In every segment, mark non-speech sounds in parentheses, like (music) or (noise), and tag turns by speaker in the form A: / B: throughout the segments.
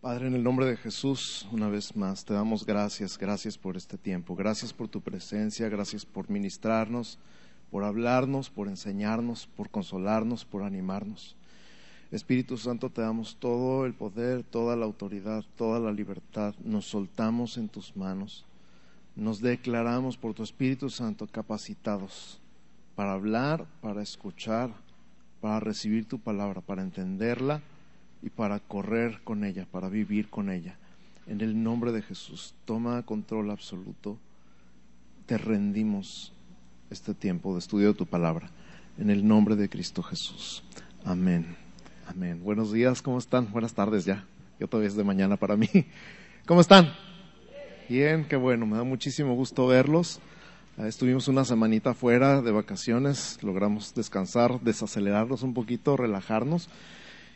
A: Padre, en el nombre de Jesús, una vez más, te damos gracias, gracias por este tiempo, gracias por tu presencia, gracias por ministrarnos, por hablarnos, por enseñarnos, por consolarnos, por animarnos. Espíritu Santo, te damos todo el poder, toda la autoridad, toda la libertad, nos soltamos en tus manos, nos declaramos por tu Espíritu Santo capacitados para hablar, para escuchar, para recibir tu palabra, para entenderla y para correr con ella, para vivir con ella. En el nombre de Jesús, toma control absoluto. Te rendimos este tiempo de estudio de tu palabra. En el nombre de Cristo Jesús. Amén. Amén. Buenos días, ¿cómo están? Buenas tardes ya. Yo todavía es de mañana para mí. (laughs) ¿Cómo están? Bien, qué bueno. Me da muchísimo gusto verlos. Ah, estuvimos una semanita fuera de vacaciones, logramos descansar, desacelerarnos un poquito, relajarnos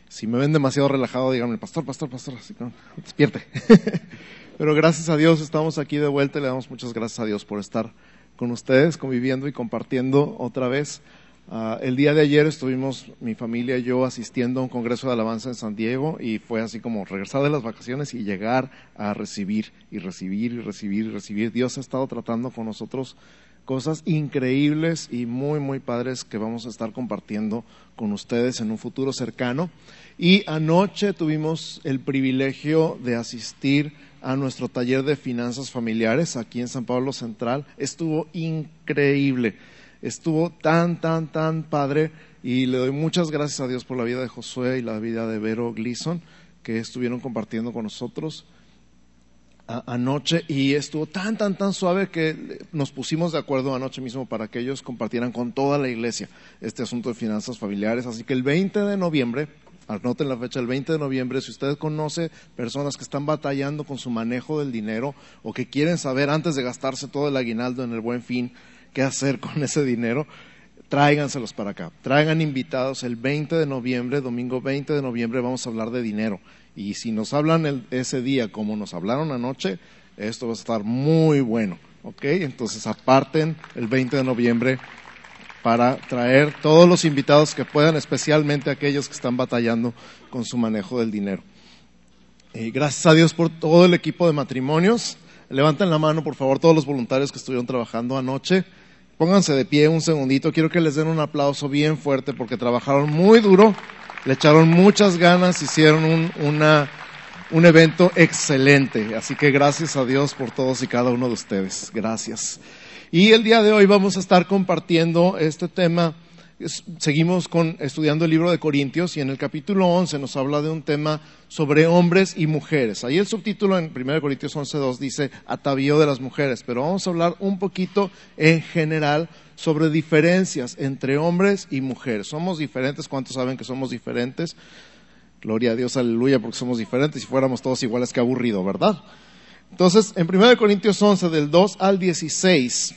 A: si me ven demasiado relajado, díganme, pastor, pastor, pastor, así que despierte. (laughs) Pero gracias a Dios estamos aquí de vuelta y le damos muchas gracias a Dios por estar con ustedes, conviviendo y compartiendo otra vez. Ah, el día de ayer estuvimos mi familia y yo asistiendo a un congreso de alabanza en San Diego y fue así como regresar de las vacaciones y llegar a recibir y recibir y recibir y recibir. Dios ha estado tratando con nosotros cosas increíbles y muy, muy padres que vamos a estar compartiendo con ustedes en un futuro cercano. Y anoche tuvimos el privilegio de asistir a nuestro taller de finanzas familiares aquí en San Pablo Central. Estuvo increíble, estuvo tan, tan, tan padre y le doy muchas gracias a Dios por la vida de Josué y la vida de Vero Gleason que estuvieron compartiendo con nosotros anoche y estuvo tan, tan, tan suave que nos pusimos de acuerdo anoche mismo para que ellos compartieran con toda la iglesia este asunto de finanzas familiares. Así que el 20 de noviembre, anoten la fecha, el 20 de noviembre, si usted conoce personas que están batallando con su manejo del dinero o que quieren saber antes de gastarse todo el aguinaldo en el buen fin qué hacer con ese dinero, tráiganselos para acá. Traigan invitados el 20 de noviembre, domingo 20 de noviembre, vamos a hablar de dinero y si nos hablan ese día como nos hablaron anoche, esto va a estar muy bueno. ¿Ok? Entonces aparten el 20 de noviembre para traer todos los invitados que puedan, especialmente aquellos que están batallando con su manejo del dinero. Eh, gracias a Dios por todo el equipo de matrimonios. Levanten la mano, por favor, todos los voluntarios que estuvieron trabajando anoche. Pónganse de pie un segundito. Quiero que les den un aplauso bien fuerte porque trabajaron muy duro le echaron muchas ganas, hicieron un, un evento excelente. Así que gracias a Dios por todos y cada uno de ustedes. Gracias. Y el día de hoy vamos a estar compartiendo este tema. Seguimos con, estudiando el libro de Corintios y en el capítulo 11 nos habla de un tema sobre hombres y mujeres. Ahí el subtítulo en 1 Corintios 11.2 dice atavío de las mujeres, pero vamos a hablar un poquito en general sobre diferencias entre hombres y mujeres. Somos diferentes, ¿cuántos saben que somos diferentes? Gloria a Dios, aleluya, porque somos diferentes. Si fuéramos todos iguales, qué aburrido, ¿verdad? Entonces, en 1 Corintios 11, del 2 al 16,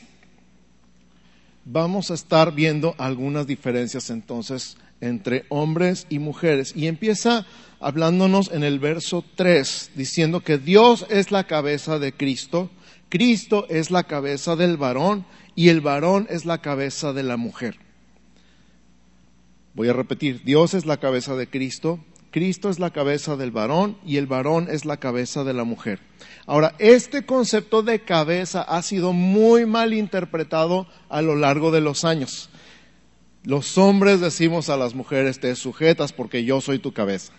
A: vamos a estar viendo algunas diferencias entonces entre hombres y mujeres. Y empieza hablándonos en el verso 3, diciendo que Dios es la cabeza de Cristo, Cristo es la cabeza del varón y el varón es la cabeza de la mujer. Voy a repetir, Dios es la cabeza de Cristo, Cristo es la cabeza del varón y el varón es la cabeza de la mujer. Ahora, este concepto de cabeza ha sido muy mal interpretado a lo largo de los años. Los hombres decimos a las mujeres, te sujetas porque yo soy tu cabeza.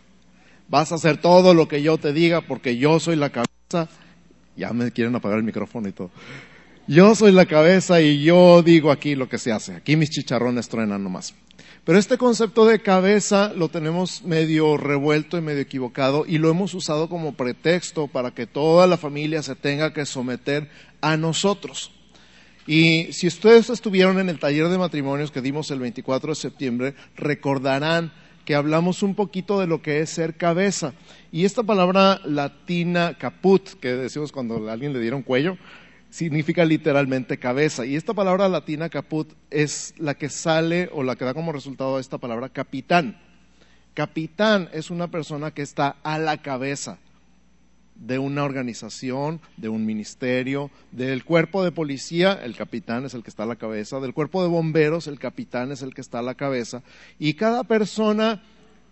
A: Vas a hacer todo lo que yo te diga porque yo soy la cabeza. Ya me quieren apagar el micrófono y todo. Yo soy la cabeza y yo digo aquí lo que se hace. Aquí mis chicharrones truenan nomás. Pero este concepto de cabeza lo tenemos medio revuelto y medio equivocado y lo hemos usado como pretexto para que toda la familia se tenga que someter a nosotros. Y si ustedes estuvieron en el taller de matrimonios que dimos el 24 de septiembre, recordarán que hablamos un poquito de lo que es ser cabeza. Y esta palabra latina caput, que decimos cuando a alguien le dieron cuello, significa literalmente cabeza. Y esta palabra latina caput es la que sale o la que da como resultado esta palabra capitán. Capitán es una persona que está a la cabeza de una organización, de un ministerio, del cuerpo de policía, el capitán es el que está a la cabeza, del cuerpo de bomberos, el capitán es el que está a la cabeza, y cada persona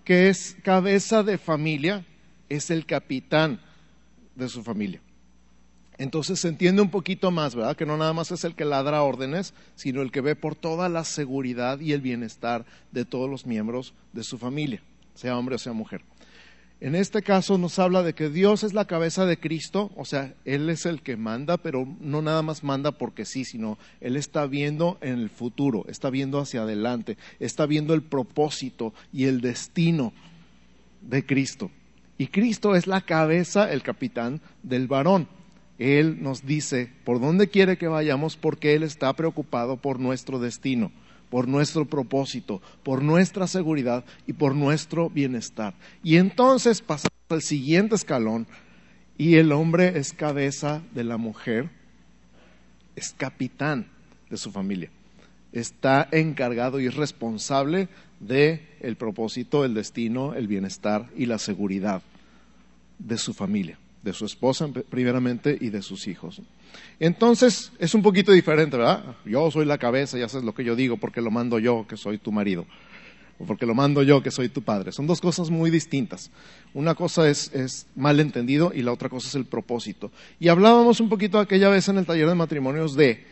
A: que es cabeza de familia es el capitán de su familia. Entonces se entiende un poquito más, ¿verdad? Que no nada más es el que ladra órdenes, sino el que ve por toda la seguridad y el bienestar de todos los miembros de su familia, sea hombre o sea mujer. En este caso nos habla de que Dios es la cabeza de Cristo, o sea, Él es el que manda, pero no nada más manda porque sí, sino Él está viendo en el futuro, está viendo hacia adelante, está viendo el propósito y el destino de Cristo. Y Cristo es la cabeza, el capitán del varón. Él nos dice por dónde quiere que vayamos porque Él está preocupado por nuestro destino por nuestro propósito, por nuestra seguridad y por nuestro bienestar. Y entonces pasamos al siguiente escalón y el hombre es cabeza de la mujer, es capitán de su familia, está encargado y es responsable de el propósito, el destino, el bienestar y la seguridad de su familia, de su esposa primeramente y de sus hijos. Entonces es un poquito diferente, ¿verdad? Yo soy la cabeza y haces lo que yo digo porque lo mando yo, que soy tu marido, o porque lo mando yo, que soy tu padre. Son dos cosas muy distintas. Una cosa es, es mal entendido y la otra cosa es el propósito. Y hablábamos un poquito aquella vez en el taller de matrimonios de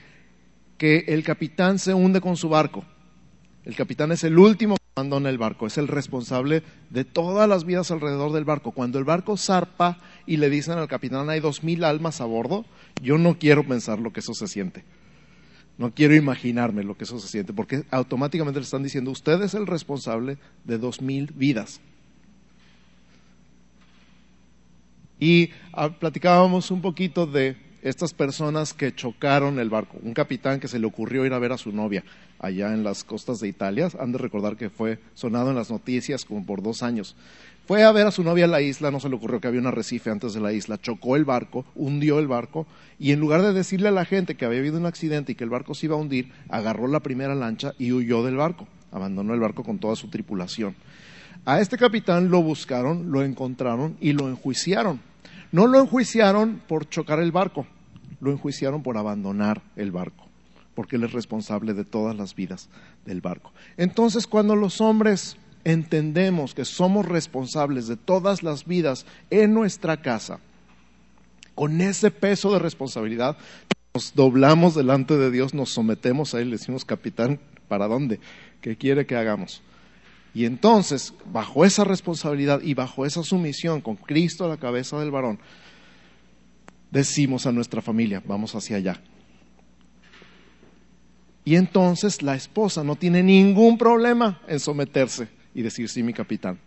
A: que el capitán se hunde con su barco. El capitán es el último que abandona el barco, es el responsable de todas las vidas alrededor del barco. Cuando el barco zarpa y le dicen al capitán hay dos mil almas a bordo, yo no quiero pensar lo que eso se siente. No quiero imaginarme lo que eso se siente, porque automáticamente le están diciendo, usted es el responsable de dos mil vidas. Y ah, platicábamos un poquito de estas personas que chocaron el barco. Un capitán que se le ocurrió ir a ver a su novia allá en las costas de Italia. Han de recordar que fue sonado en las noticias como por dos años. Fue a ver a su novia en la isla, no se le ocurrió que había un arrecife antes de la isla, chocó el barco, hundió el barco y en lugar de decirle a la gente que había habido un accidente y que el barco se iba a hundir, agarró la primera lancha y huyó del barco, abandonó el barco con toda su tripulación. A este capitán lo buscaron, lo encontraron y lo enjuiciaron. No lo enjuiciaron por chocar el barco, lo enjuiciaron por abandonar el barco, porque él es responsable de todas las vidas del barco. Entonces, cuando los hombres entendemos que somos responsables de todas las vidas en nuestra casa, con ese peso de responsabilidad, nos doblamos delante de Dios, nos sometemos a Él, le decimos, capitán, ¿para dónde? ¿Qué quiere que hagamos? Y entonces, bajo esa responsabilidad y bajo esa sumisión con Cristo a la cabeza del varón, decimos a nuestra familia, vamos hacia allá. Y entonces la esposa no tiene ningún problema en someterse y decir, sí, mi capitán,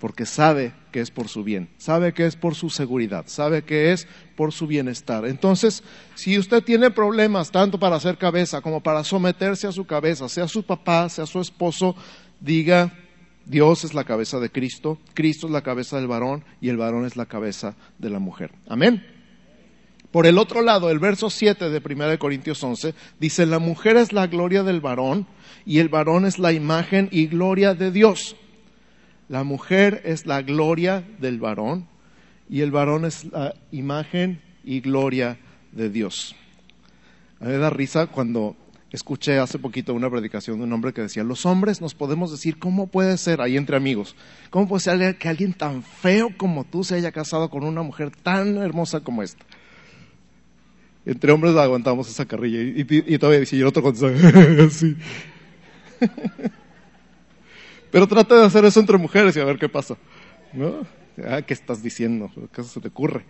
A: porque sabe que es por su bien, sabe que es por su seguridad, sabe que es por su bienestar. Entonces, si usted tiene problemas tanto para hacer cabeza como para someterse a su cabeza, sea su papá, sea su esposo, diga, Dios es la cabeza de Cristo, Cristo es la cabeza del varón y el varón es la cabeza de la mujer. Amén. Por el otro lado, el verso 7 de 1 Corintios 11 dice, la mujer es la gloria del varón y el varón es la imagen y gloria de Dios. La mujer es la gloria del varón y el varón es la imagen y gloria de Dios. A mí me da risa cuando escuché hace poquito una predicación de un hombre que decía, los hombres nos podemos decir, ¿cómo puede ser, ahí entre amigos, cómo puede ser que alguien tan feo como tú se haya casado con una mujer tan hermosa como esta? Entre hombres aguantamos esa carrilla y, todavía dice, y el otro contesta, (laughs) sí. (laughs) Pero trata de hacer eso entre mujeres y a ver qué pasa. ¿No? Ah, ¿Qué estás diciendo? ¿Qué se te ocurre?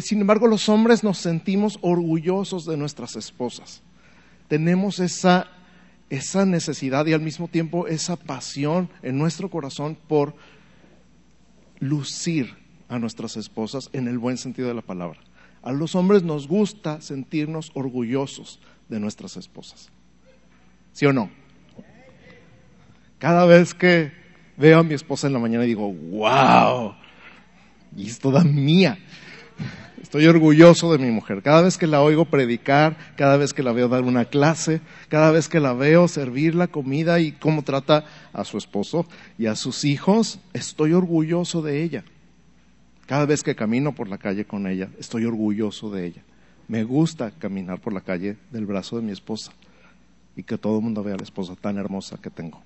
A: Sin embargo, los hombres nos sentimos orgullosos de nuestras esposas. Tenemos esa, esa necesidad y al mismo tiempo esa pasión en nuestro corazón por lucir a nuestras esposas en el buen sentido de la palabra. A los hombres nos gusta sentirnos orgullosos de nuestras esposas. ¿Sí o no? Cada vez que veo a mi esposa en la mañana digo, wow, y es toda mía. Estoy orgulloso de mi mujer. Cada vez que la oigo predicar, cada vez que la veo dar una clase, cada vez que la veo servir la comida y cómo trata a su esposo y a sus hijos, estoy orgulloso de ella. Cada vez que camino por la calle con ella, estoy orgulloso de ella. Me gusta caminar por la calle del brazo de mi esposa y que todo el mundo vea la esposa tan hermosa que tengo.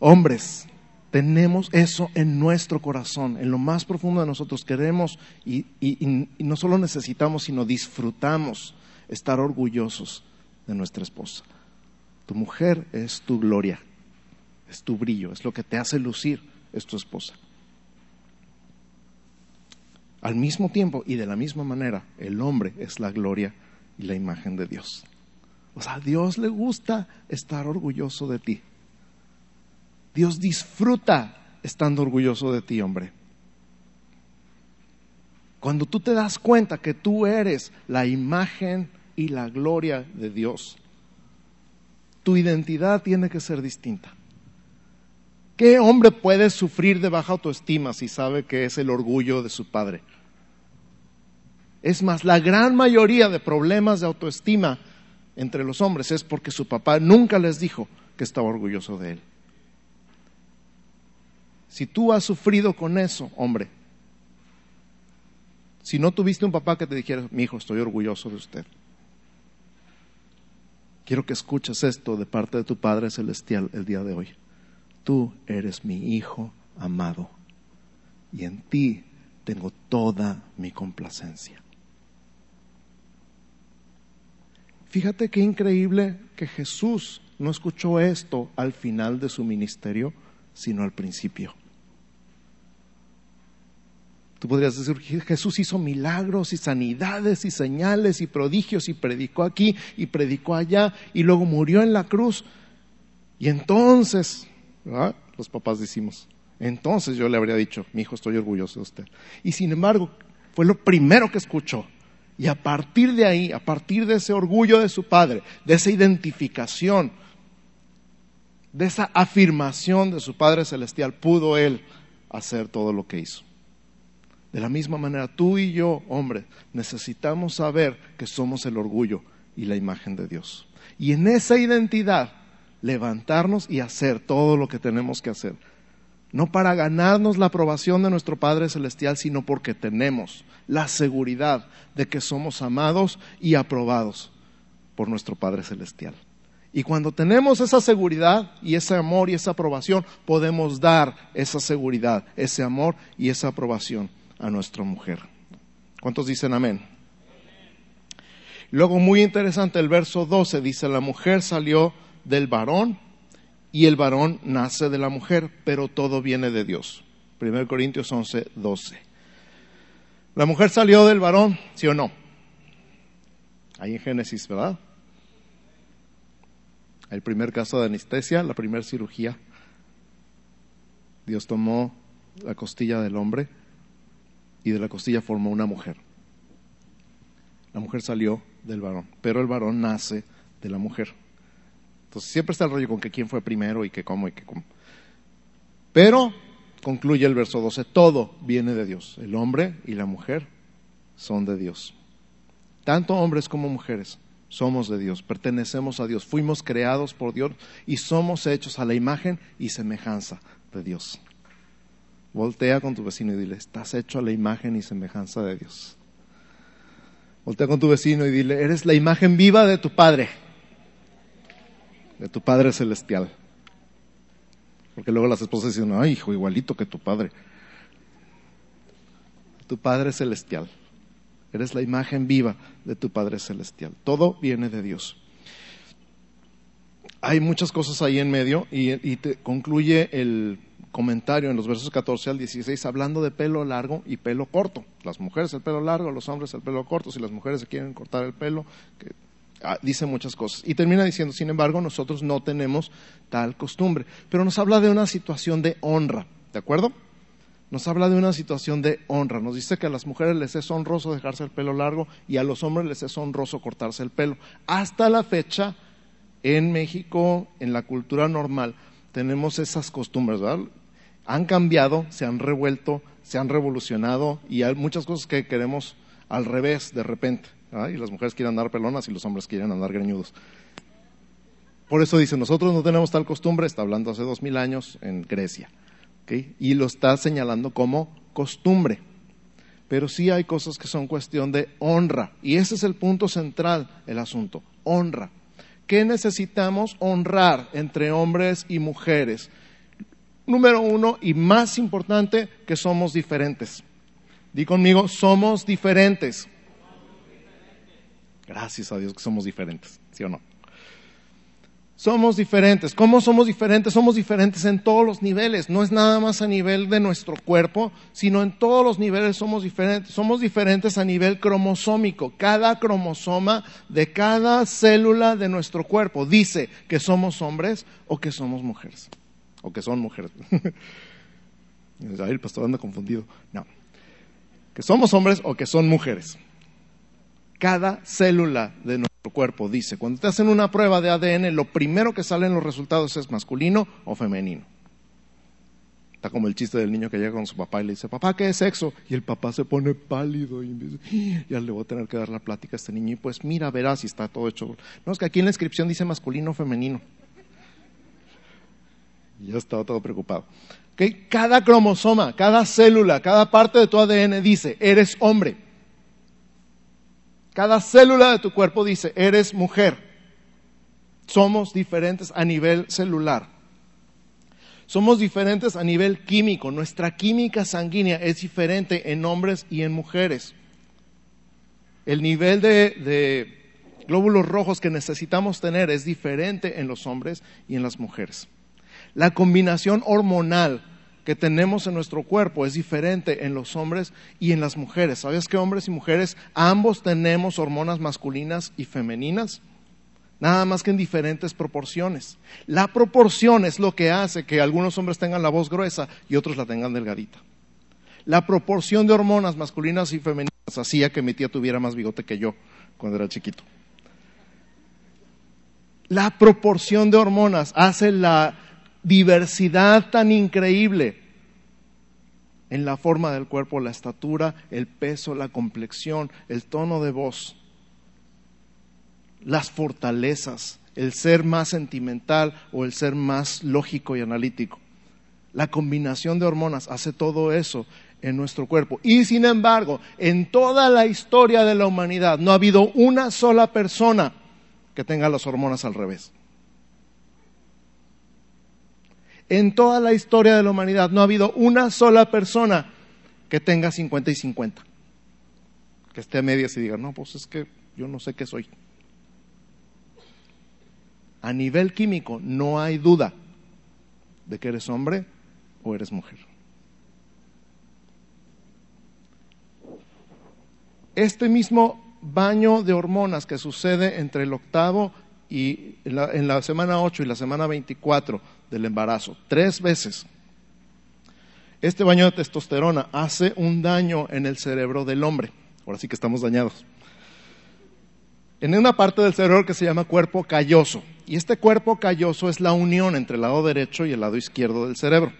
A: Hombres, tenemos eso en nuestro corazón, en lo más profundo de nosotros. Queremos y, y, no solo necesitamos, sino disfrutamos estar orgullosos de nuestra esposa. Tu mujer es tu gloria, es tu brillo, es lo que te hace lucir, es tu esposa. Al mismo tiempo y de la misma manera, el hombre es la gloria y la imagen de Dios. O sea, a Dios le gusta estar orgulloso de ti. Dios disfruta estando orgulloso de ti, hombre. Cuando tú te das cuenta que tú eres la imagen y la gloria de Dios, tu identidad tiene que ser distinta. ¿Qué hombre puede sufrir de baja autoestima si sabe que es el orgullo de su padre? Es más, la gran mayoría de problemas de autoestima entre los hombres es porque su papá nunca les dijo que estaba orgulloso de él. Si tú has sufrido con eso, hombre, si no tuviste un papá que te dijera, mi hijo, estoy orgulloso de usted. Quiero que escuches esto de parte de tu Padre Celestial el día de hoy. Tú eres mi hijo amado y en ti tengo toda mi complacencia. Fíjate qué increíble que Jesús no escuchó esto al final de su ministerio, sino al principio. Tú podrías decir, Jesús hizo milagros y sanidades y señales y prodigios y predicó aquí y predicó allá y luego murió en la cruz. Y entonces, los papás decimos, entonces yo le habría dicho, mi hijo, estoy orgulloso de usted. Y sin embargo, fue lo primero que escuchó. Y a partir de ahí, a partir de ese orgullo de su padre, de esa identificación, de esa afirmación de su Padre Celestial, pudo él hacer todo lo que hizo. De la misma manera, tú y yo, hombre, necesitamos saber que somos el orgullo y la imagen de Dios. Y en esa identidad, levantarnos y hacer todo lo que tenemos que hacer. No para ganarnos la aprobación de nuestro Padre Celestial, sino porque tenemos la seguridad de que somos amados y aprobados por nuestro Padre Celestial. Y cuando tenemos esa seguridad y ese amor y esa aprobación, podemos dar esa seguridad, ese amor y esa aprobación a nuestra mujer. ¿Cuántos dicen amén? Luego, muy interesante, el verso 12 dice, la mujer salió del varón y el varón nace de la mujer, pero todo viene de Dios. 1 Corintios 11, 12. La mujer salió del varón, ¿sí o no? Ahí en Génesis, ¿verdad? El primer caso de anestesia, la primera cirugía. Dios tomó la costilla del hombre y de la costilla formó una mujer. La mujer salió del varón, pero el varón nace de la mujer. Entonces siempre está el rollo con que quién fue primero y que cómo y que cómo. Pero concluye el verso 12, todo viene de Dios. El hombre y la mujer son de Dios. Tanto hombres como mujeres somos de Dios, pertenecemos a Dios, fuimos creados por Dios y somos hechos a la imagen y semejanza de Dios. Voltea con tu vecino y dile, estás hecho a la imagen y semejanza de Dios. Voltea con tu vecino y dile, eres la imagen viva de tu Padre, de tu Padre celestial. Porque luego las esposas dicen, ay, hijo, igualito que tu Padre. Tu Padre celestial. Eres la imagen viva de tu Padre celestial. Todo viene de Dios. Hay muchas cosas ahí en medio y, te concluye el comentario en los versos 14 al 16 hablando de pelo largo y pelo corto. Las mujeres el pelo largo, los hombres el pelo corto. Si las mujeres se quieren cortar el pelo, que, dice muchas cosas. Y termina diciendo, sin embargo, nosotros no tenemos tal costumbre. Pero nos habla de una situación de honra, ¿de acuerdo? Nos habla de una situación de honra. Nos dice que a las mujeres les es honroso dejarse el pelo largo y a los hombres les es honroso cortarse el pelo. Hasta la fecha, en México, en la cultura normal, tenemos esas costumbres, ¿verdad? han cambiado, se han revuelto, se han revolucionado y hay muchas cosas que queremos al revés de repente. Y las mujeres quieren andar pelonas y los hombres quieren andar greñudos. Por eso dice, nosotros no tenemos tal costumbre, está hablando hace dos mil años en Grecia. Y lo está señalando como costumbre. Pero sí hay cosas que son cuestión de honra. Y ese es el punto central del asunto, honra. ¿Qué necesitamos honrar entre hombres y mujeres? número uno y más importante, que somos diferentes. Di conmigo, somos diferentes. Gracias a Dios que somos diferentes, ¿sí o no? Somos diferentes. ¿Cómo somos diferentes? Somos diferentes en todos los niveles. No es nada más a nivel de nuestro cuerpo, sino en todos los niveles somos diferentes. Somos diferentes a nivel cromosómico. Cada cromosoma de cada célula de nuestro cuerpo dice que somos hombres o que somos mujeres. O que son mujeres. (laughs) el pastor anda confundido. No. Que somos hombres o que son mujeres. Cada célula de nuestro cuerpo dice, cuando te hacen una prueba de ADN, lo primero que sale en los resultados es masculino o femenino. Está como el chiste del niño que llega con su papá y le dice, papá, ¿qué es sexo? Y el papá se pone pálido y dice, ¡Ah! ya le voy a tener que dar la plática a este niño. Y pues mira, verás si está todo hecho. No, es que aquí en la inscripción dice masculino o femenino. Y ya estaba todo preocupado. Cada cromosoma, cada célula, cada parte de tu ADN dice, eres hombre. Cada célula de tu cuerpo dice, eres mujer. Somos diferentes a nivel celular. Somos diferentes a nivel químico. Nuestra química sanguínea es diferente en hombres y en mujeres. El nivel de, glóbulos rojos que necesitamos tener es diferente en los hombres y en las mujeres. La combinación hormonal que tenemos en nuestro cuerpo es diferente en los hombres y en las mujeres. ¿Sabes que hombres y mujeres ambos tenemos hormonas masculinas y femeninas? Nada más que en diferentes proporciones. La proporción es lo que hace que algunos hombres tengan la voz gruesa y otros la tengan delgadita. La proporción de hormonas masculinas y femeninas hacía que mi tía tuviera más bigote que yo cuando era chiquito. La proporción de hormonas hace la diversidad tan increíble en la forma del cuerpo, la estatura, el peso, la complexión, el tono de voz, las fortalezas, el ser más sentimental o el ser más lógico y analítico. La combinación de hormonas hace todo eso en nuestro cuerpo. Y sin embargo, en toda la historia de la humanidad no ha habido una sola persona que tenga las hormonas al revés. En toda la historia de la humanidad no ha habido una sola persona que tenga 50 y 50. Que esté a medias y diga, no, pues es que yo no sé qué soy. A nivel químico no hay duda de que eres hombre o eres mujer. Este mismo baño de hormonas que sucede entre el octavo y en la, la semana 8 y la semana 24 del embarazo, tres veces. Este baño de testosterona hace un daño en el cerebro del hombre. Ahora sí que estamos dañados. En una parte del cerebro que se llama cuerpo calloso. Y este cuerpo calloso es la unión entre el lado derecho y el lado izquierdo del cerebro.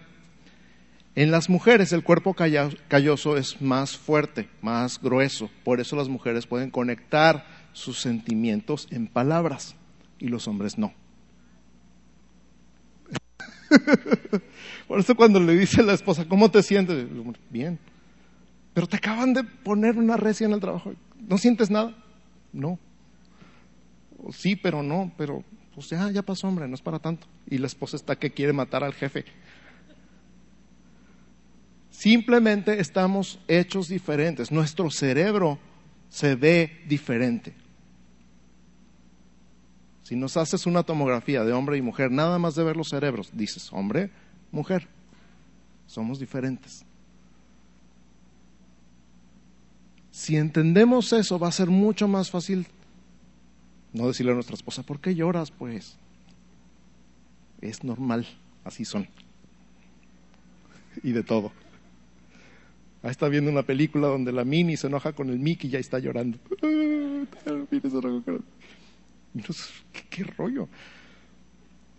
A: En las mujeres el cuerpo calloso es más fuerte, más grueso. Por eso las mujeres pueden conectar sus sentimientos en palabras y los hombres no. (laughs) Por eso cuando le dice a la esposa, ¿cómo te sientes? Bien. Pero te acaban de poner una recia en el trabajo. ¿No sientes nada? No. Sí, pero no, pero pues ya, ya pasó, hombre, no es para tanto. Y la esposa está que quiere matar al jefe. Simplemente estamos hechos diferentes. Nuestro cerebro se ve diferente. Si nos haces una tomografía de hombre y mujer, nada más de ver los cerebros, dices hombre, mujer. Somos diferentes. Si entendemos eso, va a ser mucho más fácil no decirle a nuestra esposa, ¿por qué lloras? Pues es normal, así son. Y de todo. Ahí está viendo una película donde la Mini se enoja con el Mickey y ya está llorando. (laughs) (laughs) ¿qué, rollo?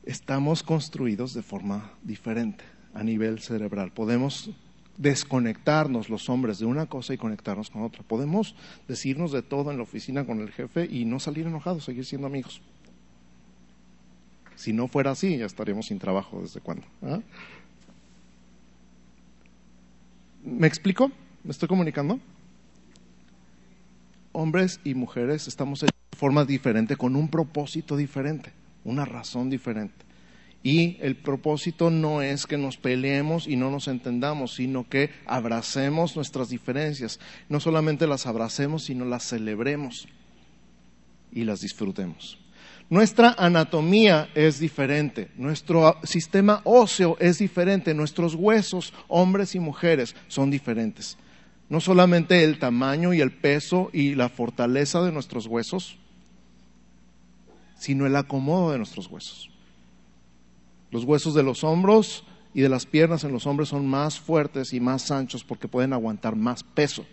A: Estamos construidos de forma diferente a nivel cerebral. Podemos desconectarnos los hombres de una cosa y conectarnos con otra. Podemos decirnos de todo en la oficina con el jefe y no salir enojados, seguir siendo amigos. Si no fuera así, ya estaríamos sin trabajo desde cuándo. ¿Ah? ¿Me explico? ¿Me estoy comunicando? Hombres y mujeres estamos hechos forma diferente, con un propósito diferente, una razón diferente. Y el propósito no es que nos peleemos y no nos entendamos, sino que abracemos nuestras diferencias. No solamente las abracemos, sino las celebremos y las disfrutemos. Nuestra anatomía es diferente, nuestro sistema óseo es diferente, nuestros huesos, hombres y mujeres, son diferentes. No solamente el tamaño y el peso y la fortaleza de nuestros huesos, sino el acomodo de nuestros huesos. Los huesos de los hombros y de las piernas en los hombres son más fuertes y más anchos porque pueden aguantar más peso.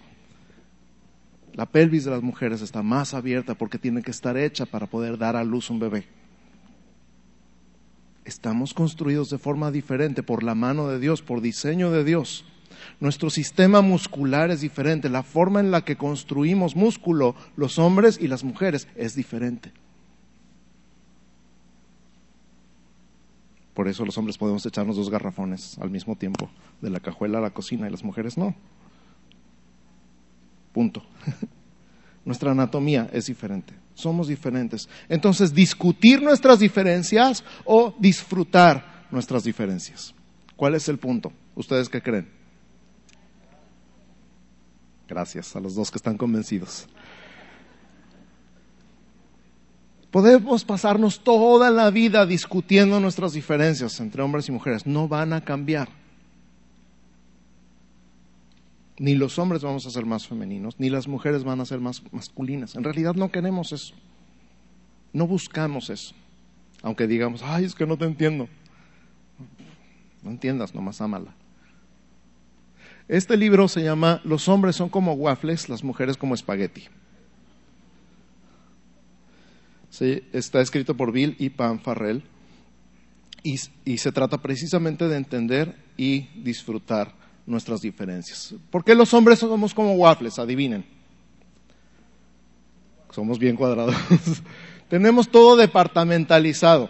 A: La pelvis de las mujeres está más abierta porque tiene que estar hecha para poder dar a luz un bebé. Estamos construidos de forma diferente por la mano de Dios, por diseño de Dios. Nuestro sistema muscular es diferente, la forma en la que construimos músculo los hombres y las mujeres es diferente. Por eso los hombres podemos echarnos dos garrafones al mismo tiempo, de la cajuela a la cocina, y las mujeres no. Punto. (laughs) Nuestra anatomía es diferente. Somos diferentes. Entonces, discutir nuestras diferencias o disfrutar nuestras diferencias. ¿Cuál es el punto? ¿Ustedes qué creen? Gracias a los dos que están convencidos. Podemos pasarnos toda la vida discutiendo nuestras diferencias entre hombres y mujeres. No van a cambiar ni los hombres vamos a ser más femeninos, ni las mujeres van a ser más masculinas. En realidad no queremos eso. No buscamos eso. Aunque digamos, ay, es que no te entiendo. No entiendas, nomás ámala. Este libro se llama Los hombres son como waffles, las mujeres como espagueti. Está escrito por Bill y Pam Farrell y, y se trata precisamente de entender y disfrutar nuestras diferencias. ¿Por qué los hombres somos como waffles? Adivinen. Somos bien cuadrados. (laughs) Tenemos todo departamentalizado.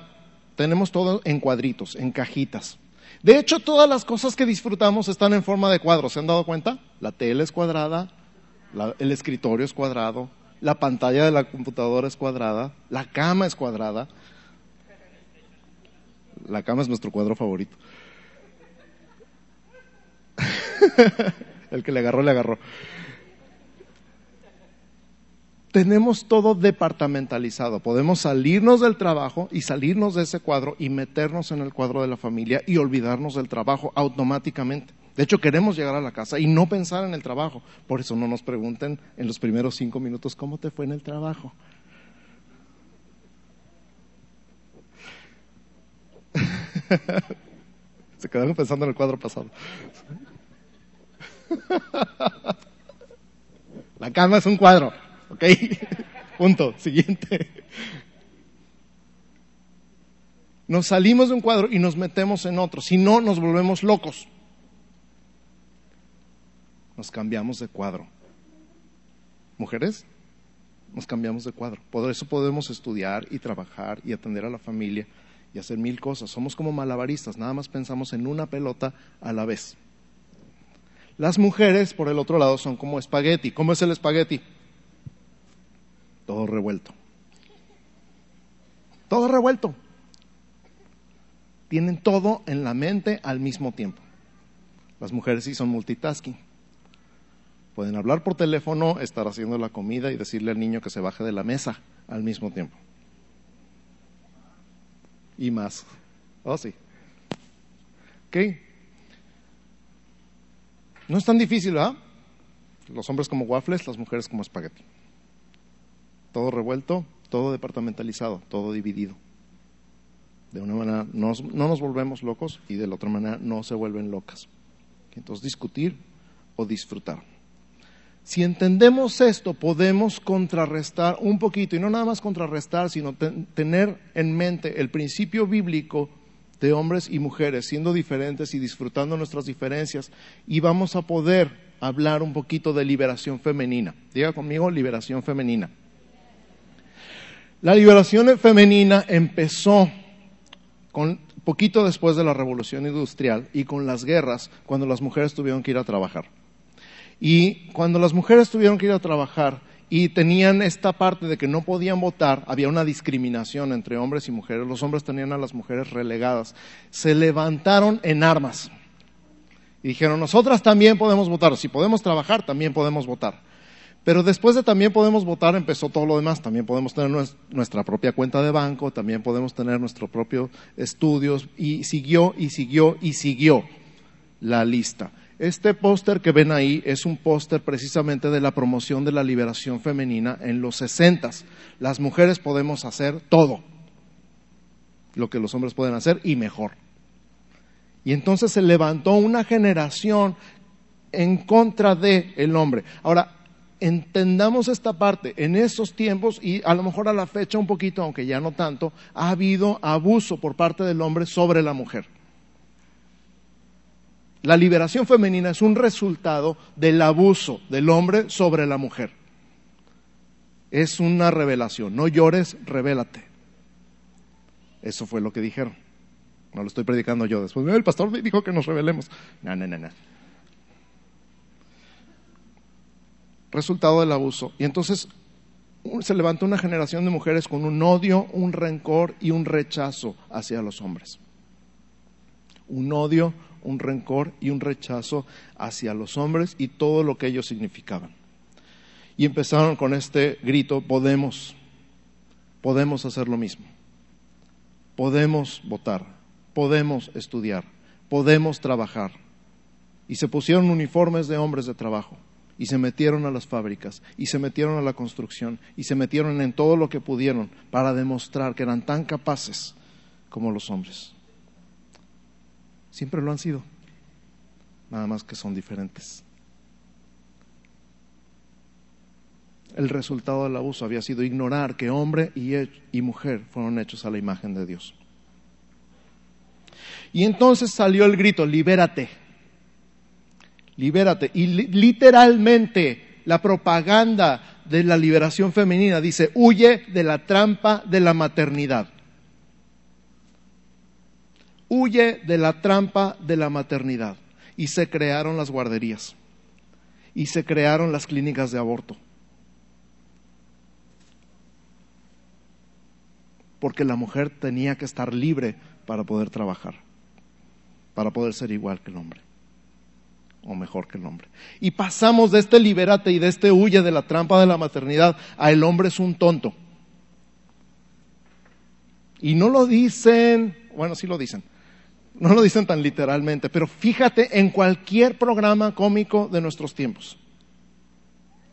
A: Tenemos todo en cuadritos, en cajitas. De hecho, todas las cosas que disfrutamos están en forma de cuadros. ¿Se han dado cuenta? La tele es cuadrada, el escritorio es cuadrado, la pantalla de la computadora es cuadrada, la cama es cuadrada. La cama es nuestro cuadro favorito. (laughs) El que le agarró, le agarró. Tenemos todo departamentalizado. Podemos salirnos del trabajo y salirnos de ese cuadro y meternos en el cuadro de la familia y olvidarnos del trabajo automáticamente. De hecho, queremos llegar a la casa y no pensar en el trabajo. Por eso no nos pregunten en los primeros cinco minutos cómo te fue en el trabajo. (laughs) Se quedaron pensando en el cuadro pasado. (laughs) La cama es un cuadro, ¿ok? (laughs) Punto. Siguiente. Nos salimos de un cuadro y nos metemos en otro. Si no, nos volvemos locos. Nos cambiamos de cuadro. ¿Mujeres? Nos cambiamos de cuadro. Por eso podemos estudiar y trabajar y atender a la familia y hacer mil cosas. Somos como malabaristas, nada más pensamos en una pelota a la vez. Las mujeres, por el otro lado, son como espagueti. ¿Cómo es el espagueti? Todo revuelto. Todo revuelto. Tienen todo en la mente al mismo tiempo. Las mujeres sí son multitasking. Pueden hablar por teléfono, estar haciendo la comida y decirle al niño que se baje de la mesa al mismo tiempo. Y más. Oh, sí. ¿Ok? No es tan difícil, ¿verdad? Los hombres como waffles, las mujeres como espagueti. Todo revuelto, todo departamentalizado, todo dividido. De una manera no, nos volvemos locos y de la otra manera no se vuelven locas. Entonces discutir o disfrutar. Si entendemos esto, podemos contrarrestar un poquito, y no nada más contrarrestar, sino tener en mente el principio bíblico de hombres y mujeres, siendo diferentes y disfrutando nuestras diferencias, y vamos a poder hablar un poquito de liberación femenina. Diga conmigo, liberación femenina. La liberación femenina empezó con poquito después de la revolución industrial y con las guerras, cuando las mujeres tuvieron que ir a trabajar. Y cuando las mujeres tuvieron que ir a trabajar y tenían esta parte de que no podían votar, había una discriminación entre hombres y mujeres, los hombres tenían a las mujeres relegadas, se levantaron en armas y dijeron, nosotras también podemos votar, si podemos trabajar, también podemos votar. Pero después de también podemos votar, empezó todo lo demás. También podemos tener nuestra propia cuenta de banco, también podemos tener nuestro propio estudios. Y siguió y siguió y siguió la lista. Este póster que ven ahí es un póster precisamente de la promoción de la liberación femenina en los sesentas. Las mujeres podemos hacer todo lo que los hombres pueden hacer y mejor. Y entonces se levantó una generación en contra del el hombre. Ahora, entendamos esta parte, en esos tiempos y a lo mejor a la fecha un poquito, aunque ya no tanto, ha habido abuso por parte del hombre sobre la mujer. La liberación femenina es un resultado del abuso del hombre sobre la mujer. Es una revelación. No llores, revélate. Eso fue lo que dijeron. No lo estoy predicando yo después. El pastor me dijo que nos revelemos. No, no, no, no. resultado del abuso. Y entonces se levantó una generación de mujeres con un odio, un rencor y un rechazo hacia los hombres. Un odio, un rencor y un rechazo hacia los hombres y todo lo que ellos significaban. Y empezaron con este grito, podemos, podemos hacer lo mismo, podemos votar, podemos estudiar, podemos trabajar. Y se pusieron uniformes de hombres de trabajo y se metieron a las fábricas y se metieron a la construcción y se metieron en todo lo que pudieron para demostrar que eran tan capaces como los hombres. Siempre lo han sido, nada más que son diferentes. El resultado del abuso había sido ignorar que hombre y, mujer fueron hechos a la imagen de Dios. Y entonces salió el grito, libérate libérate. Y literalmente la propaganda de la liberación femenina dice, huye de la trampa de la maternidad. Huye de la trampa de la maternidad. Y se crearon las guarderías. Y se crearon las clínicas de aborto. Porque la mujer tenía que estar libre para poder trabajar, para poder ser igual que el hombre o mejor que el hombre. Y pasamos de este liberate y de este huye de la trampa de la maternidad a el hombre es un tonto. Y no lo dicen, bueno, sí lo dicen, no lo dicen tan literalmente, pero fíjate en cualquier programa cómico de nuestros tiempos.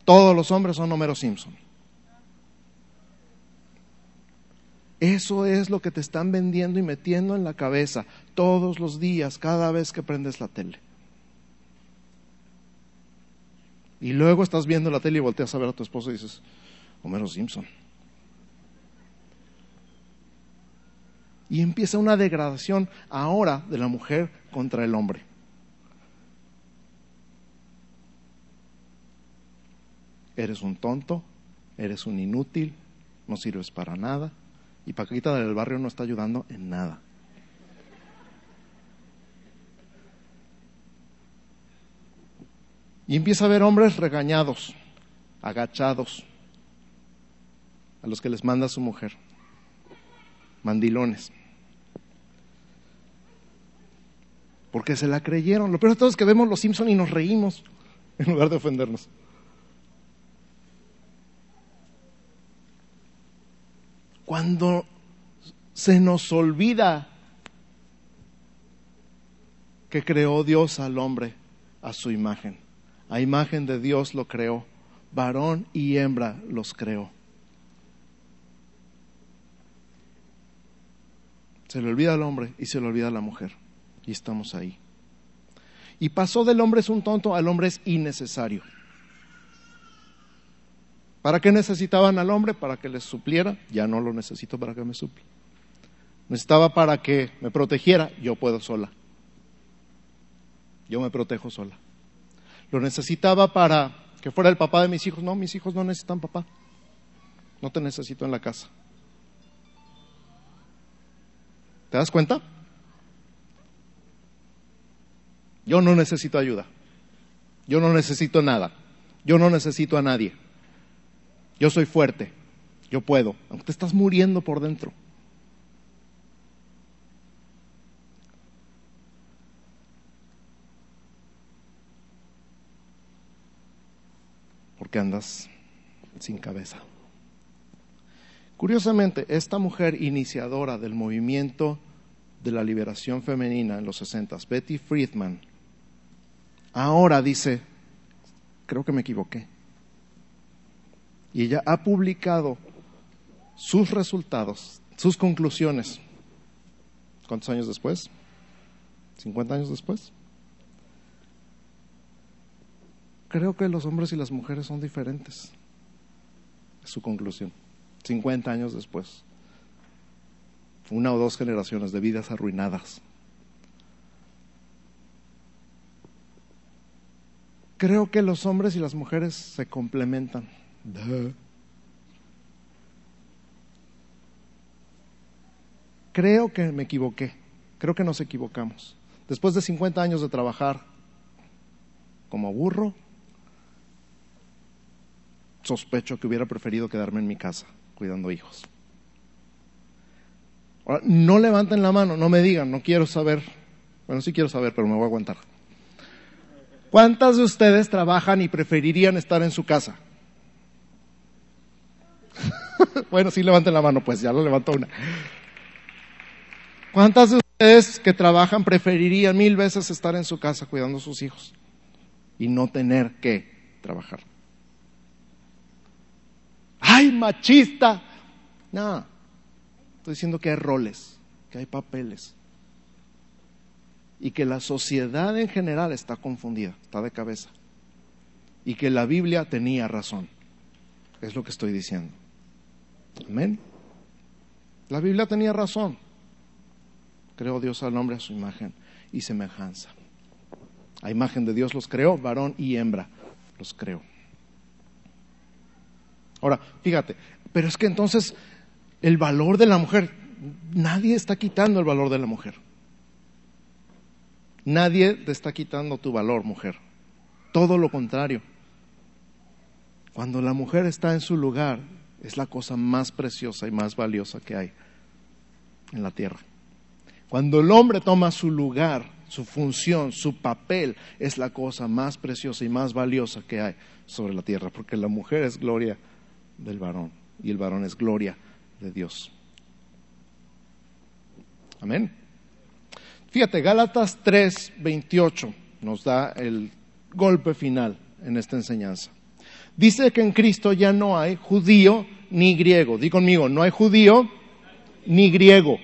A: Todos los hombres son Homero Simpson. Eso es lo que te están vendiendo y metiendo en la cabeza todos los días, cada vez que prendes la tele. Y luego estás viendo la tele y volteas a ver a tu esposo y dices, Homero Simpson. Y empieza una degradación ahora de la mujer contra el hombre. Eres un tonto, eres un inútil, no sirves para nada. Y Paquita del barrio no está ayudando en nada. Y empieza a ver hombres regañados, agachados, a los que les manda su mujer, mandilones. Porque se la creyeron. Lo peor de todo es que vemos los Simpson y nos reímos (laughs) en lugar de ofendernos. Cuando se nos olvida que creó Dios al hombre a su imagen. A imagen de Dios lo creó. Varón y hembra los creó. Se le olvida al hombre y se le olvida a la mujer. Y estamos ahí. Y pasó del hombre es un tonto al hombre es innecesario. ¿Para qué necesitaban al hombre? Para que les supliera. Ya no lo necesito para que me suple. Necesitaba para que me protegiera. Yo puedo sola. Yo me protejo sola. Lo necesitaba para que fuera el papá de mis hijos. No, mis hijos no necesitan papá. No te necesito en la casa. ¿Te das cuenta? Yo no necesito ayuda. Yo no necesito nada. Yo no necesito a nadie. Yo soy fuerte, yo puedo, aunque te estás muriendo por dentro. Porque andas sin cabeza. Curiosamente, esta mujer iniciadora del movimiento de la liberación femenina en los 60, Betty Friedman, ahora dice, creo que me equivoqué. Y ella ha publicado sus resultados, sus conclusiones. ¿Cuántos años después? ¿50 años después? Creo que los hombres y las mujeres son diferentes. Es su conclusión. 50 años después. Una o dos generaciones de vidas arruinadas. Creo que los hombres y las mujeres se complementan. Creo que me equivoqué. Creo que nos equivocamos. Después de 50 años de trabajar como burro, sospecho que hubiera preferido quedarme en mi casa cuidando hijos. Ahora, no levanten la mano, no me digan, no quiero saber. Bueno, sí quiero saber, pero me voy a aguantar. ¿Cuántas de ustedes trabajan y preferirían estar en su casa? (laughs) bueno, sí levanten la mano, pues ya lo levantó una. ¿Cuántas de ustedes que trabajan preferirían mil veces estar en su casa cuidando a sus hijos y no tener que trabajar? ¡Ay, machista! No, estoy diciendo que hay roles, que hay papeles y que la sociedad en general está confundida, está de cabeza y que la Biblia tenía razón. Es lo que estoy diciendo. Amén. La Biblia tenía razón. Creó Dios al hombre a su imagen y semejanza. A imagen de Dios los creó, varón y hembra los creó. Ahora, fíjate, pero es que entonces el valor de la mujer, nadie está quitando el valor de la mujer. Nadie te está quitando tu valor, mujer. Todo lo contrario. Cuando la mujer está en su lugar, es la cosa más preciosa y más valiosa que hay en la tierra. Cuando el hombre toma su lugar, su función, su papel, es la cosa más preciosa y más valiosa que hay sobre la tierra, porque la mujer es gloria del varón y el varón es gloria de Dios. Amén. Fíjate, Gálatas 3, 28 nos da el golpe final en esta enseñanza. Dice que en Cristo ya no hay judío ni griego. Di conmigo, no hay judío ni griego.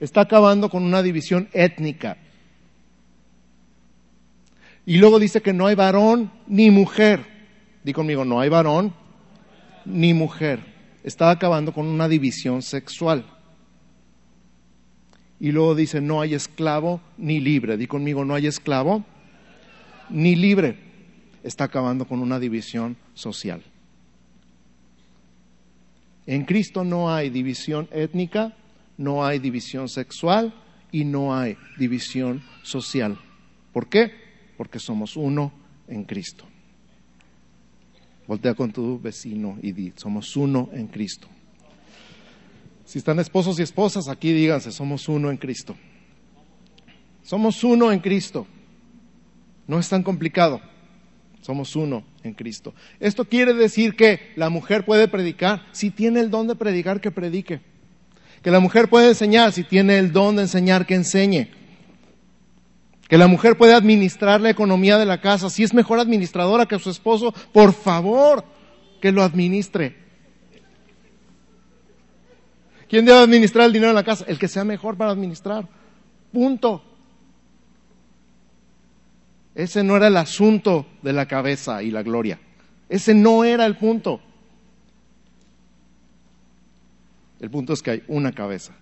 A: Está acabando con una división étnica. Y luego dice que no hay varón ni mujer. Di conmigo, no hay varón ni mujer. Está acabando con una división sexual. Y luego dice, no hay esclavo ni libre. Di conmigo, no hay esclavo ni libre. Está acabando con una división social. En Cristo no hay división étnica, no hay división sexual y no hay división social. ¿Por qué? Porque somos uno en Cristo. Voltea con tu vecino y di, somos uno en Cristo. Si están esposos y esposas, aquí díganse, somos uno en Cristo. Somos uno en Cristo. No es tan complicado. Somos uno en Cristo. Esto quiere decir que la mujer puede predicar. Si tiene el don de predicar, que predique. Que la mujer puede enseñar. Si tiene el don de enseñar, que enseñe. Que la mujer puede administrar la economía de la casa. Si es mejor administradora que su esposo, por favor, que lo administre. ¿Quién debe administrar el dinero en la casa? El que sea mejor para administrar. Punto. Ese no era el asunto de la cabeza y la gloria. Ese no era el punto. El punto es que hay una cabeza.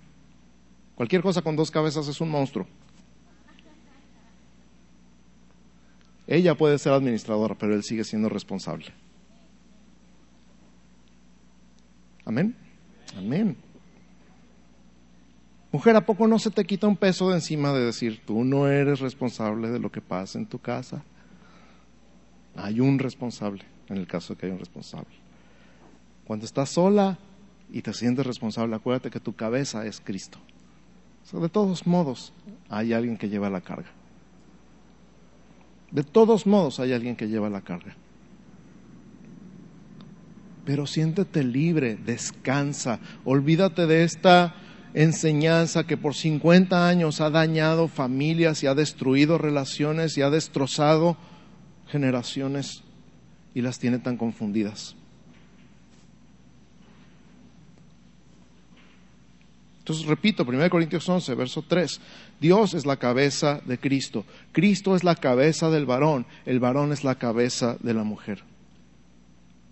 A: Cualquier cosa con dos cabezas es un monstruo. Ella puede ser administradora, pero él sigue siendo responsable. Amén. Amén. Mujer, ¿a poco no se te quita un peso de encima de decir, tú no eres responsable de lo que pasa en tu casa? Hay un responsable, en el caso de que hay un responsable. Cuando estás sola y te sientes responsable, acuérdate que tu cabeza es Cristo. de todos modos, hay alguien que lleva la carga. De todos modos, hay alguien que lleva la carga. Pero siéntete libre, descansa, olvídate de esta enseñanza que por 50 años ha dañado familias y ha destruido relaciones y ha destrozado generaciones y las tiene tan confundidas. Entonces, repito, 1 Corintios 11, verso 3, Dios es la cabeza de Cristo, Cristo es la cabeza del varón, el varón es la cabeza de la mujer.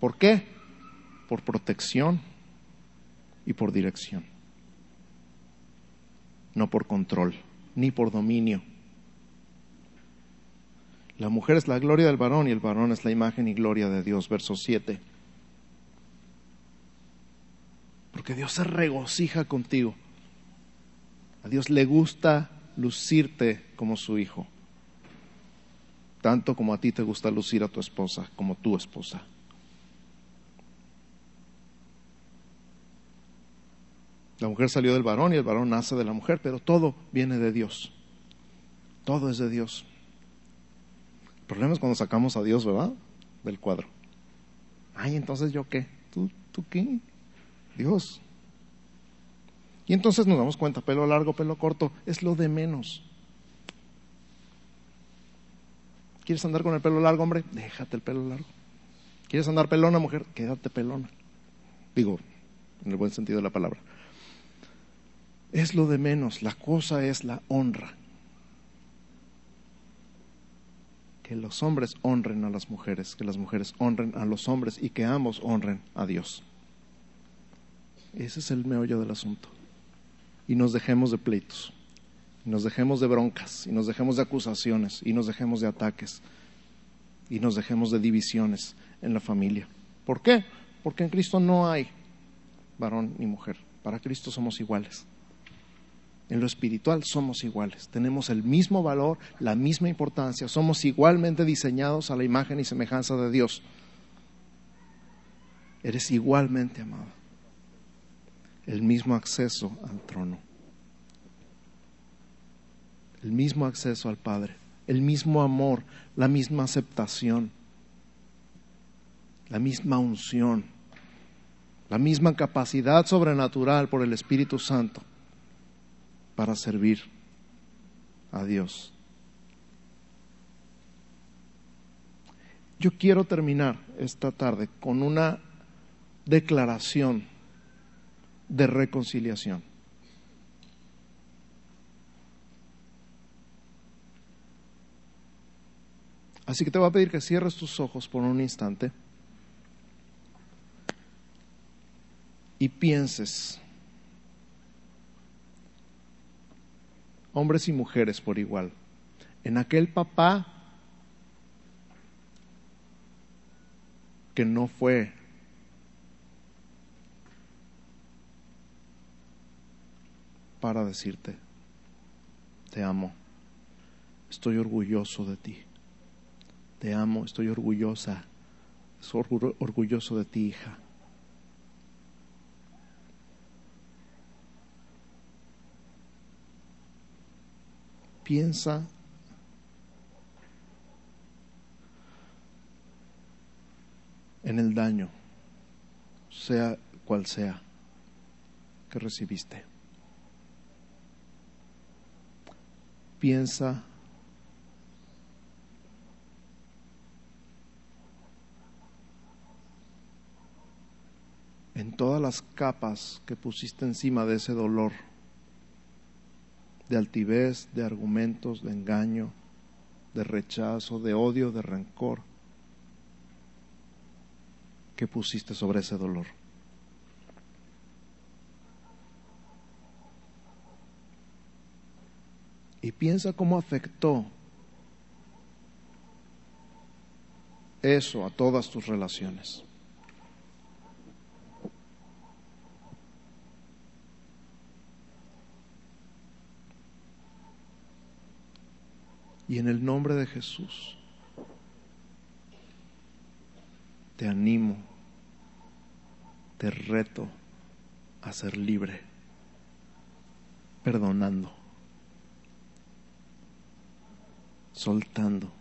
A: ¿Por qué? Por protección y por dirección no por control, ni por dominio. La mujer es la gloria del varón y el varón es la imagen y gloria de Dios. Verso 7. Porque Dios se regocija contigo. A Dios le gusta lucirte como su hijo, tanto como a ti te gusta lucir a tu esposa, como tu esposa. La mujer salió del varón y el varón nace de la mujer, pero todo viene de Dios. Todo es de Dios. El problema es cuando sacamos a Dios, ¿verdad? Del cuadro. Ay, entonces yo qué? ¿Tú, tú qué? Dios. Y entonces nos damos cuenta, pelo largo, pelo corto, es lo de menos. ¿Quieres andar con el pelo largo, hombre? Déjate el pelo largo. ¿Quieres andar pelona, mujer? Quédate pelona. Digo, en el buen sentido de la palabra es lo de menos, la cosa es la honra. Que los hombres honren a las mujeres, que las mujeres honren a los hombres y que ambos honren a Dios. Ese es el meollo del asunto. Y nos dejemos de pleitos, y nos dejemos de broncas, y nos dejemos de acusaciones, y nos dejemos de ataques, y nos dejemos de divisiones en la familia. ¿Por qué? Porque en Cristo no hay varón ni mujer. Para Cristo somos iguales. En lo espiritual somos iguales, tenemos el mismo valor, la misma importancia, somos igualmente diseñados a la imagen y semejanza de Dios. Eres igualmente amado. El mismo acceso al trono. El mismo acceso al Padre. El mismo amor, la misma aceptación. La misma unción. La misma capacidad sobrenatural por el Espíritu Santo para servir a Dios. Yo quiero terminar esta tarde con una declaración de reconciliación. Así que te voy a pedir que cierres tus ojos por un instante y pienses hombres y mujeres por igual. En aquel papá que no fue para decirte, te amo, estoy orgulloso de ti, te amo, estoy orgullosa, estoy orgulloso de ti, hija. Piensa en el daño, sea cual sea, que recibiste. Piensa en todas las capas que pusiste encima de ese dolor de altivez, de argumentos, de engaño, de rechazo, de odio, de rencor que pusiste sobre ese dolor. Y piensa cómo afectó eso a todas tus relaciones. Y en el nombre de Jesús, te animo te reto a ser libre, perdonando, soltando.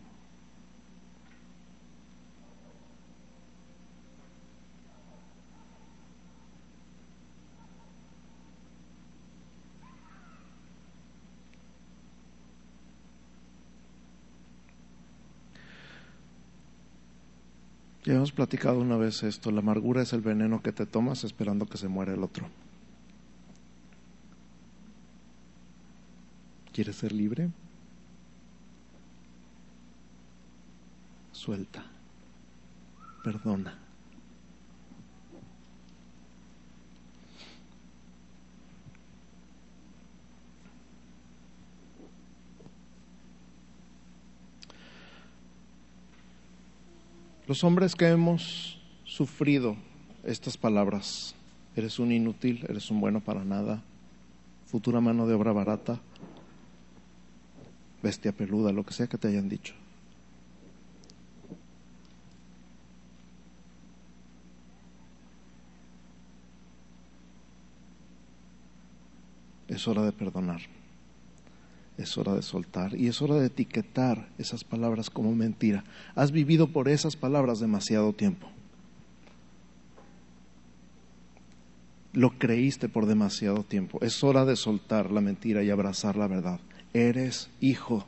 A: Ya hemos platicado una vez esto, la amargura es el veneno que te tomas esperando que se muera el otro. ¿Quieres ser libre? Suelta, perdona. Los hombres que hemos sufrido estas palabras, eres un inútil, eres un bueno para nada, futura mano de obra barata, bestia peluda, lo que sea que te hayan dicho. Es hora de perdonar es hora de soltar y es hora de etiquetar esas palabras como mentira. Has vivido por esas palabras demasiado tiempo. Lo creíste por demasiado tiempo. Es hora de soltar la mentira y abrazar la verdad. Eres hijo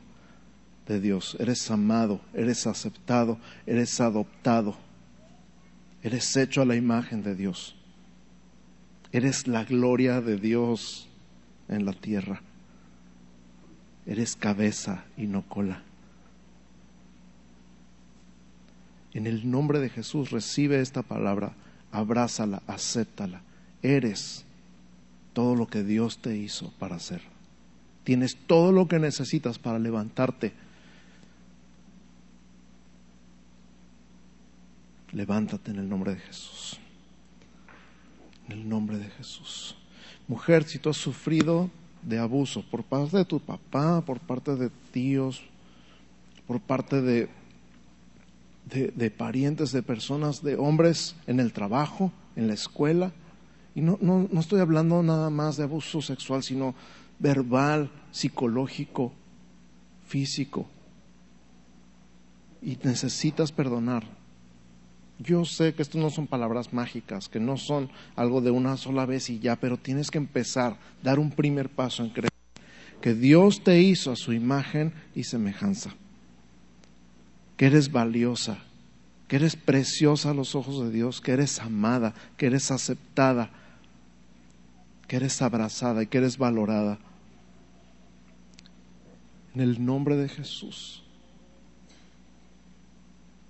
A: de Dios, eres amado, eres aceptado, eres adoptado, eres hecho a la imagen de Dios. Eres la gloria de Dios en la tierra. Eres cabeza y no cola. En el nombre de Jesús recibe esta palabra, abrázala, acéptala. Eres todo lo que Dios te hizo para ser. Tienes todo lo que necesitas para levantarte. Levántate en el nombre de Jesús. En el nombre de Jesús. Mujer, si tú has sufrido de abuso por parte de tu papá, por parte de tíos, por parte de, de, parientes, de personas, de hombres en el trabajo, en la escuela. Y no, no, no estoy hablando nada más de abuso sexual, sino verbal, psicológico, físico. Y necesitas perdonar. Yo sé que esto no son palabras mágicas, que no son algo de una sola vez y ya, pero tienes que empezar, dar un primer paso en creer que Dios te hizo a su imagen y semejanza, que eres valiosa, que eres preciosa a los ojos de Dios, que eres amada, que eres aceptada, que eres abrazada y que eres valorada. En el nombre de Jesús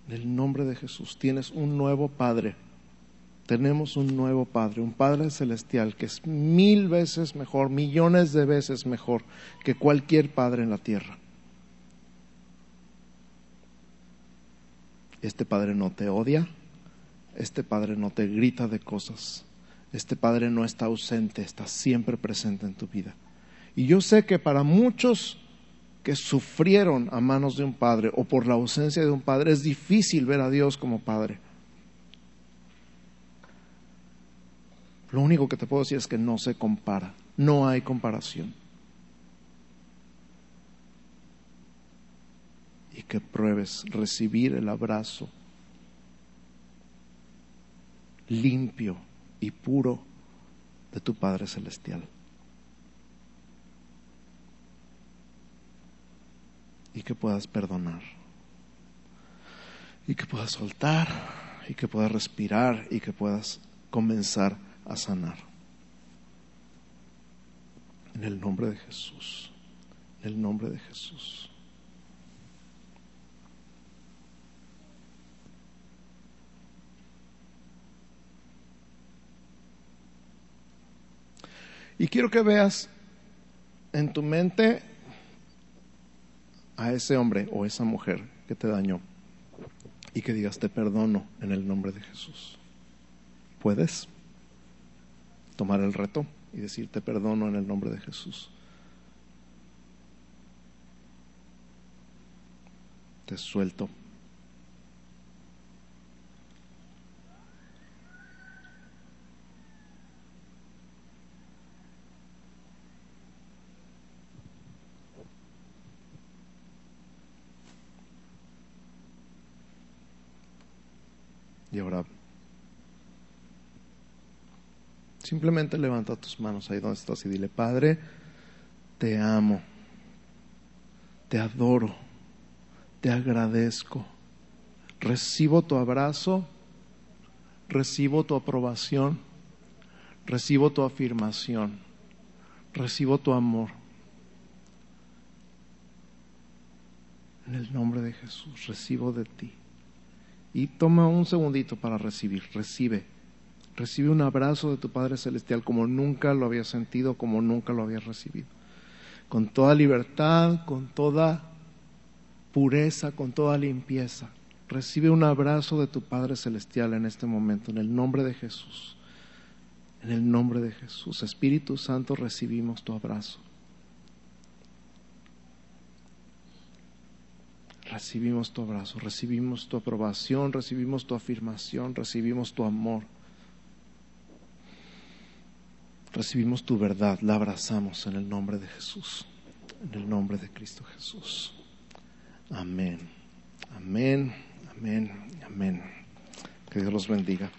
A: en el nombre de Jesús tienes un nuevo Padre. Tenemos un nuevo Padre, un Padre celestial que es mil veces mejor, millones de veces mejor que cualquier Padre en la tierra. Este Padre no te odia, este Padre no te grita de cosas, este Padre no está ausente, está siempre presente en tu vida. Y yo sé que para muchos que sufrieron a manos de un padre o por la ausencia de un padre, es difícil ver a Dios como padre. Lo único que te puedo decir es que no se compara, no hay comparación. Y que pruebes recibir el abrazo limpio y puro de tu Padre Celestial. Y que puedas perdonar y que puedas soltar y que puedas respirar y que puedas comenzar a sanar. En el nombre de Jesús, en el nombre de Jesús. Y quiero que veas en tu mente a ese hombre o esa mujer que te dañó y que digas te perdono en el nombre de Jesús. ¿Puedes tomar el reto y decir te perdono en el nombre de Jesús? Te suelto. Y simplemente levanta tus manos ahí donde estás y dile, Padre, te amo, te adoro, te agradezco, recibo tu abrazo, recibo tu aprobación, recibo tu afirmación, recibo tu amor. En el nombre de Jesús, recibo de ti. Y toma un segundito para recibir, recibe. Recibe un abrazo de tu Padre Celestial como nunca lo había sentido, como nunca lo había recibido. Con toda libertad, con toda pureza, con toda limpieza. Recibe un abrazo de tu Padre Celestial en este momento, en el nombre de Jesús. En el nombre de Jesús. Espíritu Santo, recibimos tu abrazo. Recibimos tu abrazo, recibimos tu aprobación, recibimos tu afirmación, recibimos tu amor, recibimos tu verdad, la abrazamos en el nombre de Jesús, en el nombre de Cristo Jesús. Amén, amén, amén, amén. Que Dios los bendiga.